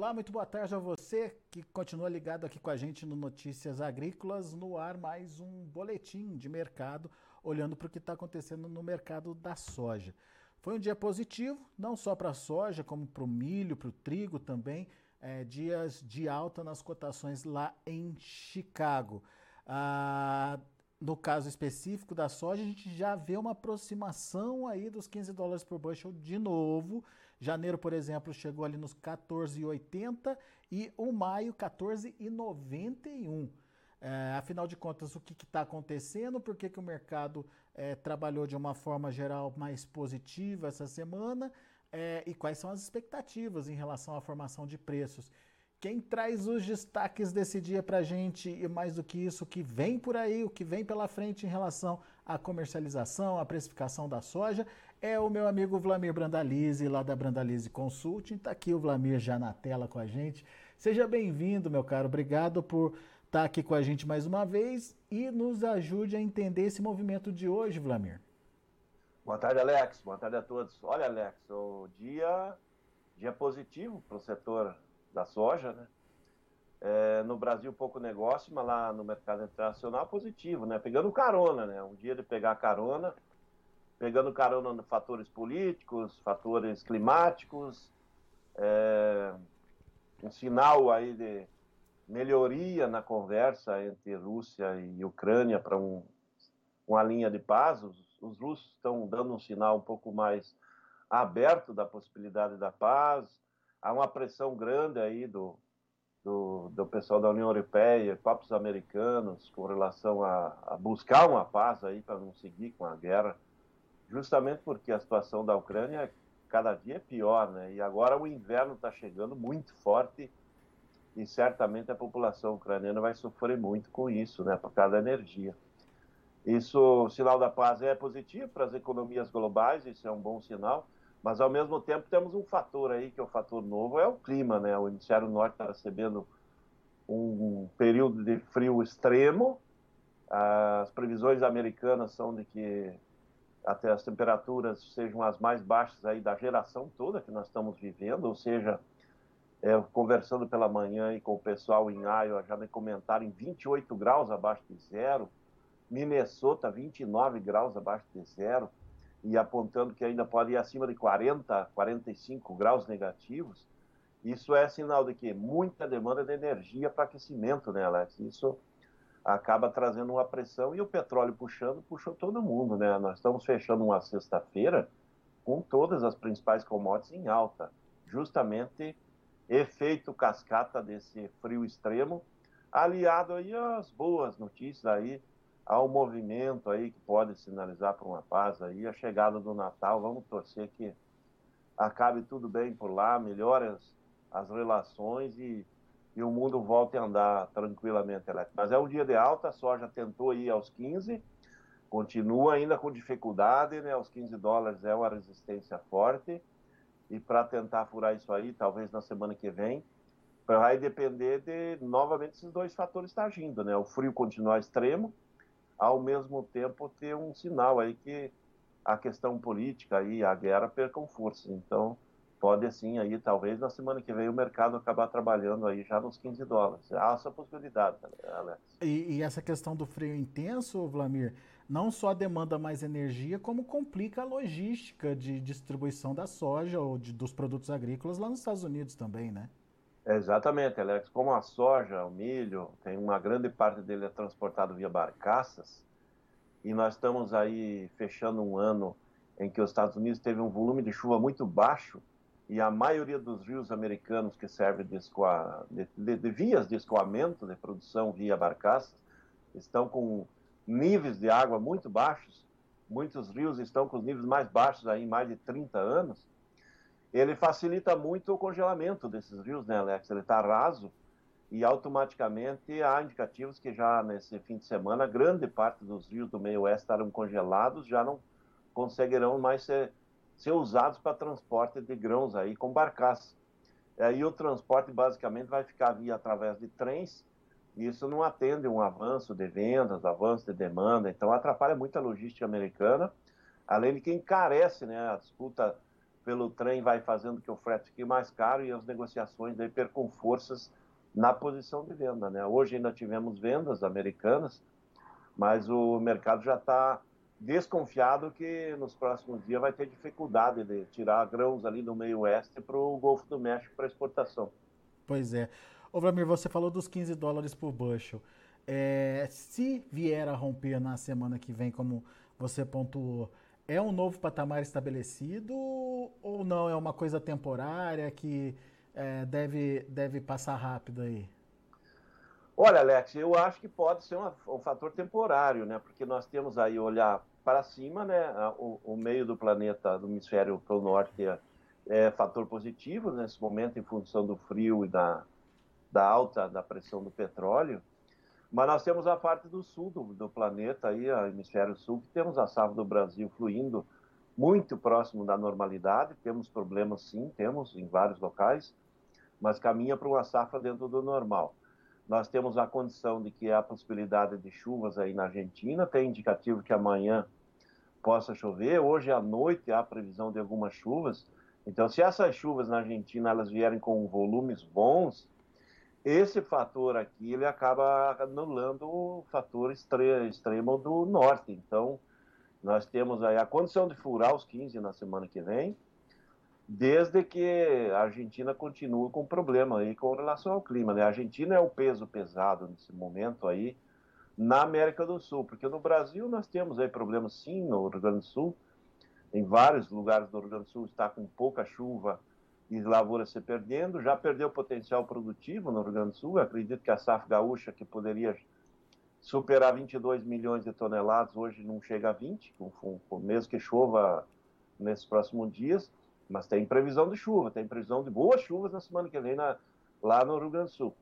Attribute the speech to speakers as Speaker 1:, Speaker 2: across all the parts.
Speaker 1: Olá, muito boa tarde a você que continua ligado aqui com a gente no Notícias Agrícolas. No ar, mais um boletim de mercado, olhando para o que está acontecendo no mercado da soja. Foi um dia positivo, não só para a soja, como para o milho, para o trigo também. É, dias de alta nas cotações lá em Chicago. Ah, no caso específico da soja, a gente já vê uma aproximação aí dos 15 dólares por bushel de novo. Janeiro, por exemplo, chegou ali nos 14,80 e o maio 14,91. É, afinal de contas, o que está acontecendo? Por que, que o mercado é, trabalhou de uma forma geral mais positiva essa semana? É, e quais são as expectativas em relação à formação de preços? Quem traz os destaques desse dia para a gente e mais do que isso, o que vem por aí, o que vem pela frente em relação à comercialização, à precificação da soja, é o meu amigo Vlamir Brandalize, lá da Brandalize Consulting. Está aqui o Vlamir já na tela com a gente. Seja bem-vindo, meu caro. Obrigado por estar tá aqui com a gente mais uma vez e nos ajude a entender esse movimento de hoje, Vlamir.
Speaker 2: Boa tarde, Alex. Boa tarde a todos. Olha, Alex, o dia, dia positivo para o setor da soja, né? É, no Brasil pouco negócio, mas lá no mercado internacional positivo, né? Pegando carona, né? Um dia de pegar carona, pegando carona nos fatores políticos, fatores climáticos, é, um sinal aí de melhoria na conversa entre Rússia e Ucrânia para um, uma linha de paz. Os, os russos estão dando um sinal um pouco mais aberto da possibilidade da paz há uma pressão grande aí do, do, do pessoal da União Europeia, próprios americanos, com relação a, a buscar uma paz aí para não seguir com a guerra, justamente porque a situação da Ucrânia cada dia é pior, né? E agora o inverno está chegando muito forte e certamente a população ucraniana vai sofrer muito com isso, né? Por causa da energia. Isso, o sinal da paz é positivo para as economias globais, isso é um bom sinal mas, ao mesmo tempo, temos um fator aí, que é o fator novo, é o clima, né? O hemisfério norte está recebendo um período de frio extremo. As previsões americanas são de que até as temperaturas sejam as mais baixas aí da geração toda que nós estamos vivendo, ou seja, é, conversando pela manhã e com o pessoal em Iowa, já me comentaram em 28 graus abaixo de zero, Minnesota 29 graus abaixo de zero, e apontando que ainda pode ir acima de 40, 45 graus negativos, isso é sinal de que muita demanda de energia para aquecimento, né, Alex? Isso acaba trazendo uma pressão e o petróleo puxando, puxou todo mundo, né? Nós estamos fechando uma sexta-feira com todas as principais commodities em alta, justamente efeito cascata desse frio extremo, aliado aí às boas notícias aí um movimento aí que pode sinalizar para uma paz aí, a chegada do Natal, vamos torcer que acabe tudo bem por lá, melhore as, as relações e, e o mundo volte a andar tranquilamente. Mas é um dia de alta, a soja tentou ir aos 15, continua ainda com dificuldade, né? Aos 15 dólares é uma resistência forte. E para tentar furar isso aí, talvez na semana que vem, vai depender de novamente esses dois fatores estar agindo, né? O frio continuar extremo ao mesmo tempo ter um sinal aí que a questão política e a guerra percam força. Então, pode assim aí, talvez na semana que vem o mercado acabar trabalhando aí já nos 15 dólares. Há essa possibilidade, Alex.
Speaker 1: E, e, essa questão do frio intenso, Vlamir, não só demanda mais energia, como complica a logística de distribuição da soja ou de, dos produtos agrícolas lá nos Estados Unidos também, né?
Speaker 2: Exatamente, Alex. Como a soja, o milho, tem uma grande parte dele é transportado via barcaças, e nós estamos aí fechando um ano em que os Estados Unidos teve um volume de chuva muito baixo e a maioria dos rios americanos que servem de, escoa, de, de, de vias de escoamento de produção via barcaças estão com níveis de água muito baixos. Muitos rios estão com os níveis mais baixos aí em mais de 30 anos ele facilita muito o congelamento desses rios, né, Alex? Ele está raso e automaticamente há indicativos que já nesse fim de semana grande parte dos rios do meio oeste estarão congelados, já não conseguirão mais ser, ser usados para transporte de grãos aí com barcaça. Aí o transporte basicamente vai ficar via através de trens, e isso não atende um avanço de vendas, avanço de demanda, então atrapalha muito a logística americana, além de que encarece né, a disputa pelo trem vai fazendo que o frete fique mais caro e as negociações daí percam forças na posição de venda. Né? Hoje ainda tivemos vendas americanas, mas o mercado já está desconfiado que nos próximos dias vai ter dificuldade de tirar grãos ali do meio oeste para o Golfo do México para exportação.
Speaker 1: Pois é. Ô Vladimir, você falou dos 15 dólares por bushel. É, se vier a romper na semana que vem, como você pontuou, é um novo patamar estabelecido ou não? É uma coisa temporária que é, deve, deve passar rápido aí?
Speaker 2: Olha, Alex, eu acho que pode ser uma, um fator temporário, né? Porque nós temos aí olhar para cima, né? O, o meio do planeta, do hemisfério para o norte, é, é, fator positivo nesse momento em função do frio e da, da alta da pressão do petróleo. Mas nós temos a parte do sul do, do planeta, aí, o hemisfério sul, que temos a safra do Brasil fluindo muito próximo da normalidade. Temos problemas, sim, temos em vários locais, mas caminha para uma safra dentro do normal. Nós temos a condição de que há possibilidade de chuvas aí na Argentina, tem indicativo que amanhã possa chover. Hoje à noite há previsão de algumas chuvas. Então, se essas chuvas na Argentina elas vierem com volumes bons, esse fator aqui ele acaba anulando o fator extremo do norte. Então, nós temos aí a condição de furar os 15 na semana que vem, desde que a Argentina continue com problema aí com relação ao clima. Né? A Argentina é o peso pesado nesse momento aí na América do Sul, porque no Brasil nós temos aí problemas sim no Rio Grande do Sul, em vários lugares do Rio Grande do Sul está com pouca chuva, e lavoura se perdendo, já perdeu potencial produtivo no Rio Grande do Sul. Acredito que a safra gaúcha, que poderia superar 22 milhões de toneladas, hoje não chega a 20, mesmo que chova nesses próximos dias, mas tem previsão de chuva, tem previsão de boas chuvas na semana que vem na, lá no Rio Grande do Sul.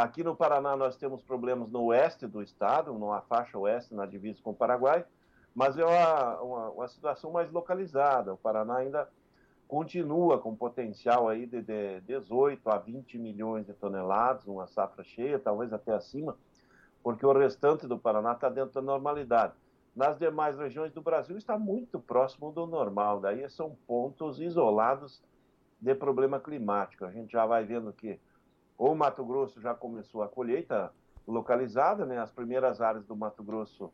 Speaker 2: Aqui no Paraná nós temos problemas no oeste do estado, numa faixa oeste, na divisa com o Paraguai, mas é uma, uma, uma situação mais localizada. O Paraná ainda continua com potencial aí de, de 18 a 20 milhões de toneladas, uma safra cheia, talvez até acima, porque o restante do Paraná está dentro da normalidade. Nas demais regiões do Brasil está muito próximo do normal, daí são pontos isolados de problema climático. A gente já vai vendo que o Mato Grosso já começou a colheita localizada, né? as primeiras áreas do Mato Grosso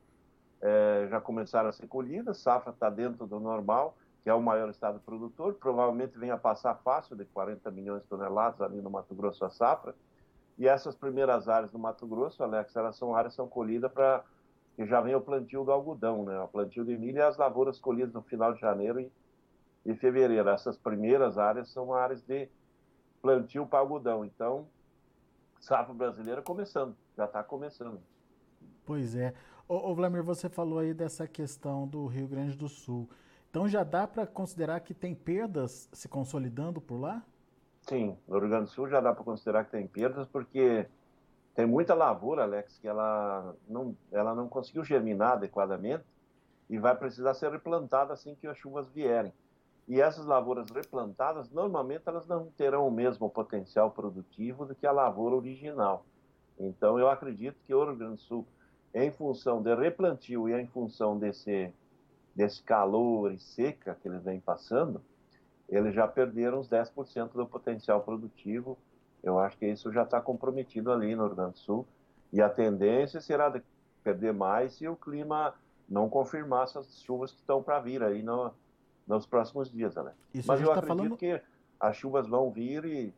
Speaker 2: é, já começaram a ser colhidas, safra está dentro do normal, que é o maior estado produtor, provavelmente venha a passar fácil de 40 milhões de toneladas ali no Mato Grosso a safra. E essas primeiras áreas do Mato Grosso, Alex, elas são áreas são colhidas para que já vem o plantio do algodão, né? O plantio de milho e as lavouras colhidas no final de janeiro e, e fevereiro. Essas primeiras áreas são áreas de plantio para algodão. Então, safra brasileira começando, já está começando.
Speaker 1: Pois é. Ô, ô Vladimir, você falou aí dessa questão do Rio Grande do Sul. Então já dá para considerar que tem perdas se consolidando por lá?
Speaker 2: Sim, no Rio Grande do Sul já dá para considerar que tem perdas, porque tem muita lavoura, Alex, que ela não, ela não conseguiu germinar adequadamente e vai precisar ser replantada assim que as chuvas vierem. E essas lavouras replantadas, normalmente elas não terão o mesmo potencial produtivo do que a lavoura original. Então eu acredito que o Rio Grande do Sul, em função de replantio e em função desse desse calor e seca que eles vêm passando, eles já perderam uns 10% do potencial produtivo. Eu acho que isso já está comprometido ali no Rio Grande do Sul. E a tendência será de perder mais se o clima não confirmar essas chuvas que estão para vir aí no, nos próximos dias, Alex. Isso Mas eu tá acredito falando... que as chuvas vão vir e,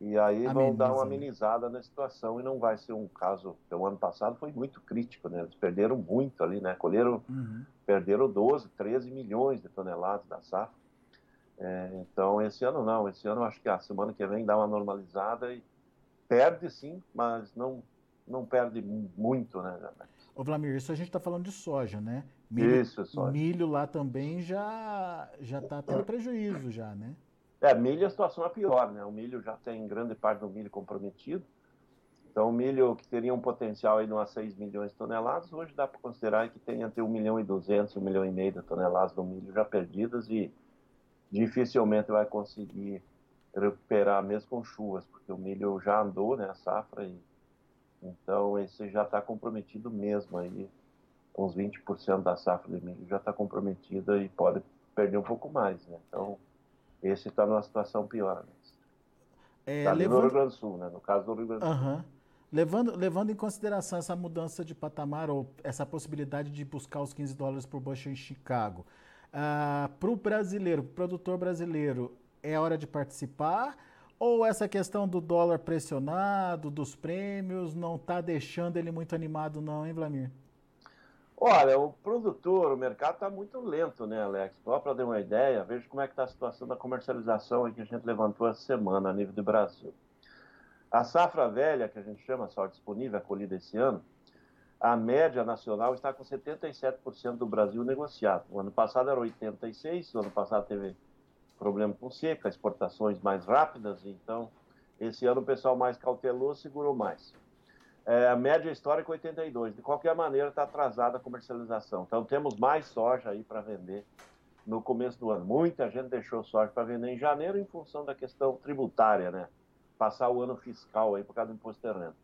Speaker 2: e aí Ameniza. vão dar uma amenizada na situação e não vai ser um caso. O ano passado foi muito crítico, né? Eles perderam muito ali, né? Colheram uhum perderam 12, 13 milhões de toneladas da safra. É, então, esse ano não. Esse ano, acho que a semana que vem dá uma normalizada e perde sim, mas não, não perde muito, né?
Speaker 1: Ô, Vlamir, isso a gente está falando de soja, né? Milho, isso, soja. Milho lá também já já está tendo prejuízo já, né?
Speaker 2: É, milho a situação é pior, né? O milho já tem grande parte do milho comprometido. Então, o milho que teria um potencial aí de umas 6 milhões de toneladas, hoje dá para considerar que tem entre 1 milhão e 200, 1 milhão e meio de toneladas do milho já perdidas e dificilmente vai conseguir recuperar mesmo com chuvas, porque o milho já andou, né, a safra, e, então esse já está comprometido mesmo aí, uns 20% da safra de milho já está comprometida e pode perder um pouco mais, né, então esse está numa situação pior. Né?
Speaker 1: É,
Speaker 2: tá
Speaker 1: levando...
Speaker 2: no Rio Grande do Sul, né? no caso do Rio Grande do Sul.
Speaker 1: Uhum. Levando, levando em consideração essa mudança de patamar ou essa possibilidade de buscar os 15 dólares por bushel em Chicago, uh, ah, para o brasileiro, pro produtor brasileiro, é hora de participar? Ou essa questão do dólar pressionado, dos prêmios, não está deixando ele muito animado, não, hein, Vlamir?
Speaker 2: Olha, o produtor, o mercado está muito lento, né, Alex? Só para dar uma ideia, veja como é que está a situação da comercialização que a gente levantou essa semana a nível do Brasil. A safra velha, que a gente chama só disponível, a colhida esse ano, a média nacional está com 77% do Brasil negociado. O ano passado era 86%, o ano passado teve problema com seca, exportações mais rápidas, então esse ano o pessoal mais cauteloso segurou mais. É, a média histórica é 82. De qualquer maneira, está atrasada a comercialização. Então temos mais soja aí para vender no começo do ano. Muita gente deixou soja para vender em janeiro em função da questão tributária, né? passar o ano fiscal aí por causa do imposto de renda.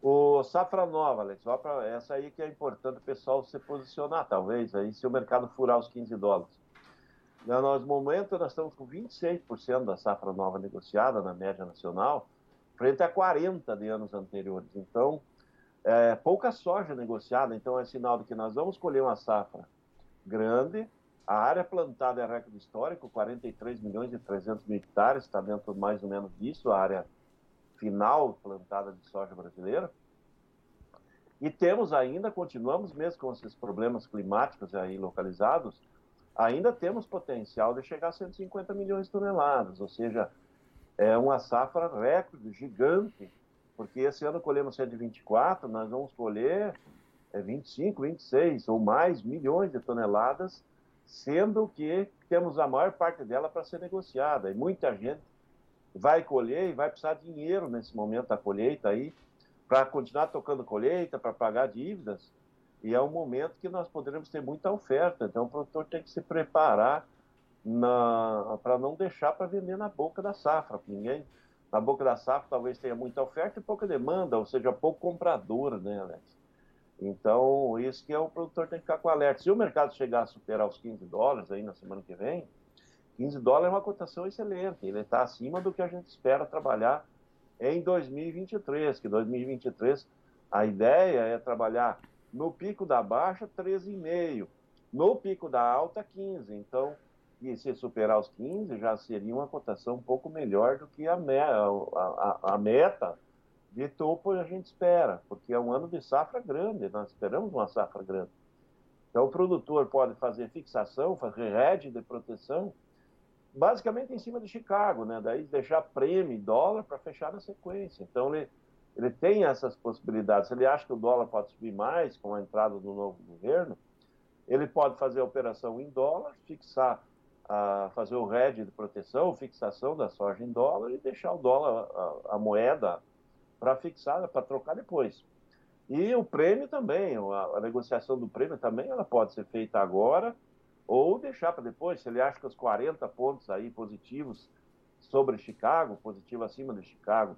Speaker 2: O safra nova, Alex, pra, essa aí que é importante o pessoal se posicionar, talvez, aí se o mercado furar os 15 dólares. No momento, nós estamos com 26% da safra nova negociada na média nacional, frente a 40% de anos anteriores. Então, é, pouca soja negociada, então é sinal de que nós vamos colher uma safra grande, a área plantada é recorde histórico, 43 milhões e 300 mil hectares, está dentro mais ou menos disso, a área final plantada de soja brasileira. E temos ainda, continuamos mesmo com esses problemas climáticos aí localizados, ainda temos potencial de chegar a 150 milhões de toneladas, ou seja, é uma safra recorde, gigante, porque esse ano colhemos 124, nós vamos colher 25, é, 26 ou mais milhões de toneladas sendo que temos a maior parte dela para ser negociada. E muita gente vai colher e vai precisar de dinheiro nesse momento da colheita aí, para continuar tocando colheita, para pagar dívidas. E é um momento que nós poderemos ter muita oferta. Então o produtor tem que se preparar para não deixar para vender na boca da safra. Ninguém, na boca da safra talvez tenha muita oferta e pouca demanda, ou seja, pouco comprador, né, Alex? Então, isso que é o produtor tem que ficar com alerta. Se o mercado chegar a superar os 15 dólares aí na semana que vem, 15 dólares é uma cotação excelente. Ele está acima do que a gente espera trabalhar em 2023, que 2023 a ideia é trabalhar no pico da baixa 13,5, no pico da alta 15. Então, e se superar os 15, já seria uma cotação um pouco melhor do que a, me a, a, a meta de topo a gente espera, porque é um ano de safra grande, nós esperamos uma safra grande. Então, o produtor pode fazer fixação, fazer hedge de proteção, basicamente em cima de Chicago, né? Daí deixar prêmio dólar para fechar na sequência. Então, ele, ele tem essas possibilidades. Se ele acha que o dólar pode subir mais com a entrada do novo governo, ele pode fazer a operação em dólar, fixar, a, fazer o hedge de proteção, fixação da soja em dólar e deixar o dólar, a, a moeda para fixar, para trocar depois. E o prêmio também, a, a, negociação do prêmio também, ela pode ser feita agora ou deixar para depois. Se ele acha que os 40 pontos aí positivos sobre Chicago, positivo acima de Chicago,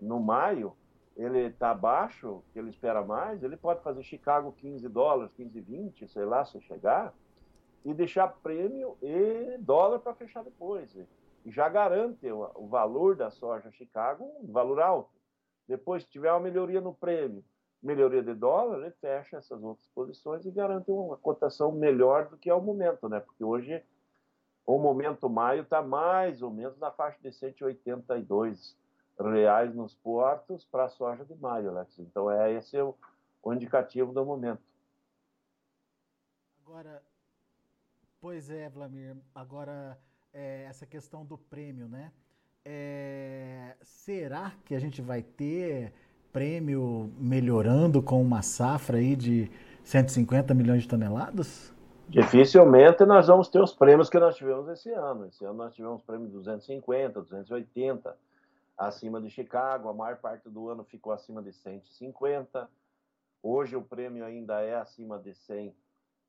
Speaker 2: no maio, ele está abaixo, que ele espera mais, ele pode fazer Chicago 15 dólares, 15, 20, sei lá, se chegar, e deixar prêmio e dólar para fechar depois. E já garante o, valor da soja Chicago um valor alto. Depois, se tiver uma melhoria no prêmio, melhoria de dólar, ele fecha essas outras posições e garante uma cotação melhor do que é o momento, né? Porque hoje o momento maio está mais ou menos na faixa de 182 reais nos portos para a soja de maio, Alex. Então é esse o, o indicativo do momento.
Speaker 1: Agora, pois é, Vlamir. Agora é, essa questão do prêmio, né? É, será que a gente vai ter prêmio melhorando com uma safra aí de 150 milhões de toneladas?
Speaker 2: Dificilmente nós vamos ter os prêmios que nós tivemos esse ano. Esse ano nós tivemos prêmio de 250, 280, acima de Chicago. A maior parte do ano ficou acima de 150. Hoje o prêmio ainda é acima de 100,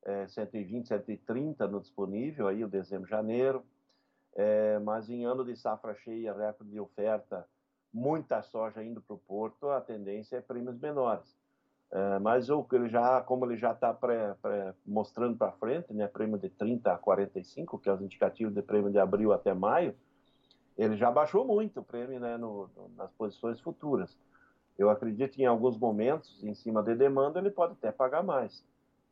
Speaker 2: é, 120, 130 no disponível, aí o dezembro, janeiro. É, mas em ano de safra cheia, recorde de oferta, muita soja indo para o porto, a tendência é prêmios menores. É, mas o ele já, como ele já está mostrando para frente, né, prêmio de 30 a 45, que é os indicativos de prêmio de abril até maio, ele já baixou muito o prêmio né, no, no, nas posições futuras. Eu acredito que em alguns momentos, em cima de demanda, ele pode até pagar mais.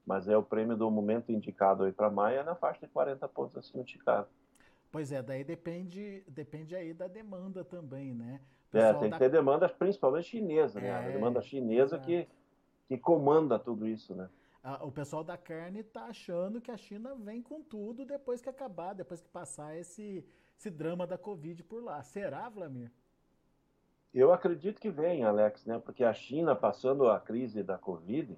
Speaker 2: Mas é o prêmio do momento indicado aí para maio é na faixa de 40 pontos acima de Chicago.
Speaker 1: Pois é, daí depende, depende aí da demanda também, né?
Speaker 2: É, tem da... que ter demanda principalmente chinesa, né? É, a demanda chinesa que, que comanda tudo isso, né?
Speaker 1: o pessoal da carne está achando que a China vem com tudo depois que acabar, depois que passar esse, esse drama da Covid por lá. Será, Vlamir?
Speaker 2: Eu acredito que vem, Alex, né? Porque a China, passando a crise da Covid,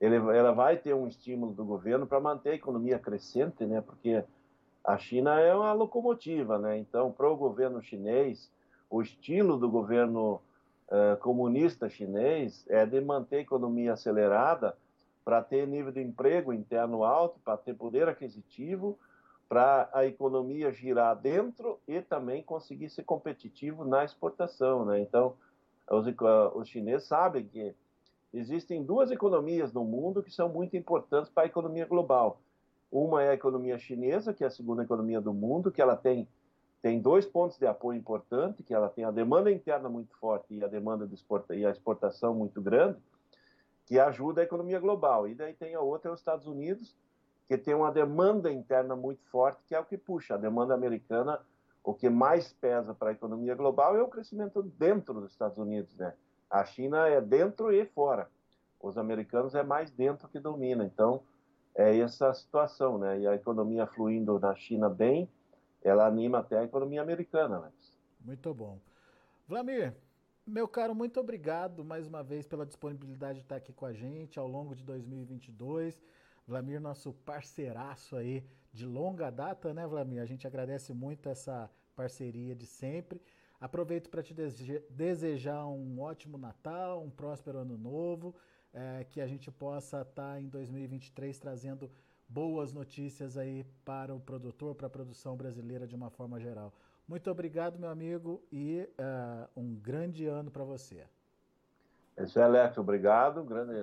Speaker 2: ele, ela vai ter um estímulo do governo para manter a economia crescente, né? Porque a China é uma locomotiva, né? Então, para o governo chinês, o estilo do governo uh, comunista chinês é de manter a economia acelerada para ter nível de emprego interno alto, para ter poder aquisitivo, para a economia girar dentro e também conseguir ser competitivo na exportação, né? Então, os, os chineses sabem que existem duas economias no mundo que são muito importantes para a economia global. Uma é a economia chinesa, que é a segunda economia do mundo, que ela tem tem dois pontos de apoio importantes, que ela tem a demanda interna muito forte e a demanda de exporta, e a exportação muito grande, que ajuda a economia global. E daí tem a outra, os Estados Unidos, que tem uma demanda interna muito forte, que é o que puxa a demanda americana. O que mais pesa para a economia global é o crescimento dentro dos Estados Unidos, né? A China é dentro e fora. Os americanos é mais dentro que domina. Então, é essa situação, né? E a economia fluindo na China bem, ela anima até a economia americana, Alex.
Speaker 1: Muito bom. Vlamir, meu caro, muito obrigado mais uma vez pela disponibilidade de estar aqui com a gente ao longo de 2022. Vlamir, nosso parceiraço aí de longa data, né, Vlamir? A gente agradece muito essa parceria de sempre. Aproveito para te desejar um ótimo Natal, um próspero ano novo, é, que a gente possa estar em 2023 trazendo boas notícias aí para o produtor, para a produção brasileira de uma forma geral. Muito obrigado, meu amigo, e uh, um grande ano para você.
Speaker 2: É Alex, obrigado. Um grande,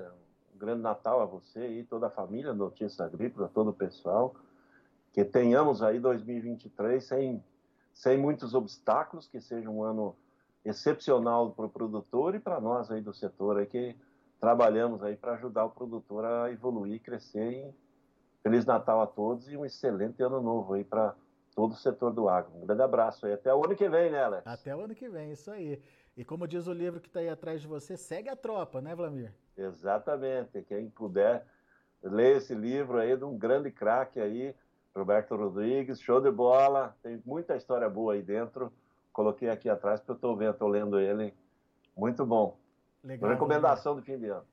Speaker 2: um grande Natal a você e toda a família Notícia Agrícola, todo o pessoal. Que tenhamos aí 2023 sem, sem muitos obstáculos, que seja um ano excepcional para o produtor e para nós aí do setor aí que trabalhamos aí para ajudar o produtor a evoluir, crescer Feliz Natal a todos e um excelente ano novo aí para todo o setor do agro. Um grande abraço aí. Até o ano que vem, né, Alex?
Speaker 1: Até o ano que vem, isso aí. E como diz o livro que está aí atrás de você, segue a tropa, né, Vlamir?
Speaker 2: Exatamente. Quem puder ler esse livro aí de um grande craque aí, Roberto Rodrigues, show de bola. Tem muita história boa aí dentro. Coloquei aqui atrás porque eu estou vendo, estou lendo ele. Muito bom. Legal. Recomendação do fim de ano.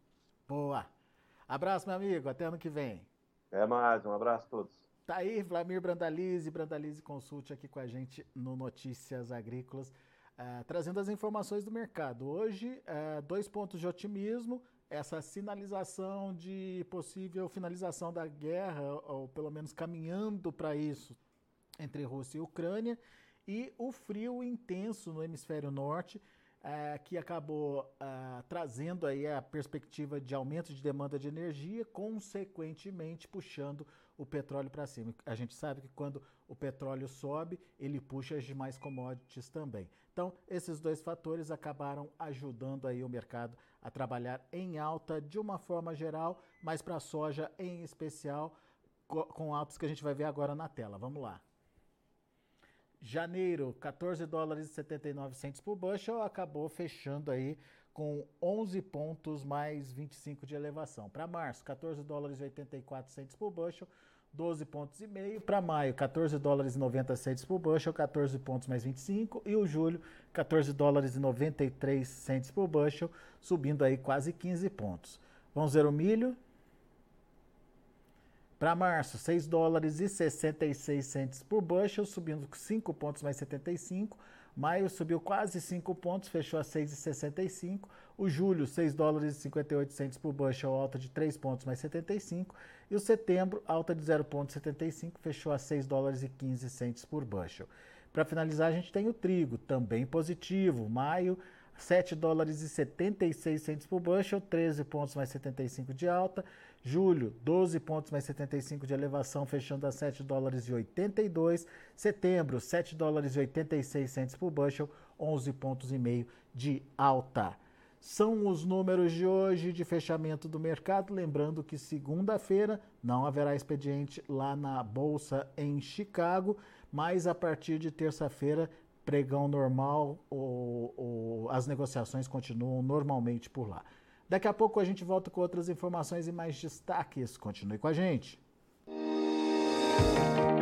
Speaker 1: Boa. Abraço, meu amigo. Até ano que vem.
Speaker 2: É mais, um abraço a todos.
Speaker 1: Tá aí, Vlamir Brandalize, Brandalize Consulte aqui com a gente no Notícias Agrícolas, uh, trazendo as informações do mercado. Hoje, uh, dois pontos de otimismo, essa sinalização de possível finalização da guerra, ou pelo menos caminhando para isso, entre Rússia e Ucrânia, e o frio intenso no hemisfério norte, é, que acabou é, trazendo aí a perspectiva de aumento de demanda de energia, consequentemente puxando o petróleo para cima. A gente sabe que quando o petróleo sobe, ele puxa as demais commodities também. Então, esses dois fatores acabaram ajudando aí o mercado a trabalhar em alta de uma forma geral, mas para a soja em especial, com altos que a gente vai ver agora na tela. Vamos lá. Janeiro, 14 dólares e 79 centos por bushel, acabou fechando aí com 11 pontos mais 25 de elevação. Para março, 14 dólares e 84 centos por bushel, 12 pontos e meio. Para maio, 14 dólares e 90 centos por bushel, 14 pontos mais 25. E o julho, 14 dólares e 93 centos por bushel, subindo aí quase 15 pontos. Vamos ver o milho, para março, 6 dólares e 66 centes por bushel, subindo 5 pontos mais 75. Maio subiu quase 5 pontos, fechou a 6,65. O julho, 6 dólares e 58 centes por bushel, alta de 3 pontos mais 75. E o setembro, alta de 0,75, fechou a 6 dólares e 15 centes por bushel. Para finalizar, a gente tem o trigo, também positivo. Maio 7 dólares e 76 centos por bushel, 13 pontos mais 75 de alta. Julho, 12 pontos mais 75 de elevação, fechando a 7 dólares e 82. Setembro, 7 dólares e 86 centos por bushel, 11 pontos e meio de alta. São os números de hoje de fechamento do mercado. Lembrando que segunda-feira não haverá expediente lá na Bolsa em Chicago, mas a partir de terça-feira, pregão normal, ou, ou, as negociações continuam normalmente por lá. Daqui a pouco a gente volta com outras informações e mais destaques. Continue com a gente. Música